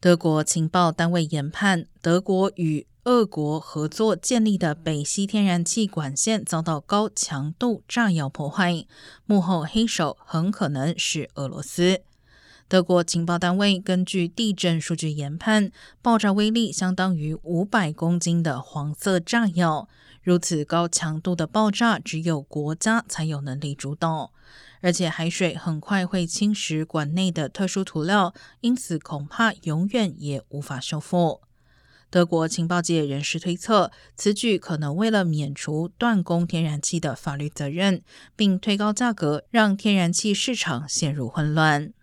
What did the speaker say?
德国情报单位研判，德国与俄国合作建立的北溪天然气管线遭到高强度炸药破坏，幕后黑手很可能是俄罗斯。德国情报单位根据地震数据研判，爆炸威力相当于五百公斤的黄色炸药。如此高强度的爆炸，只有国家才有能力主导，而且海水很快会侵蚀管内的特殊涂料，因此恐怕永远也无法修复。德国情报界人士推测，此举可能为了免除断供天然气的法律责任，并推高价格，让天然气市场陷入混乱。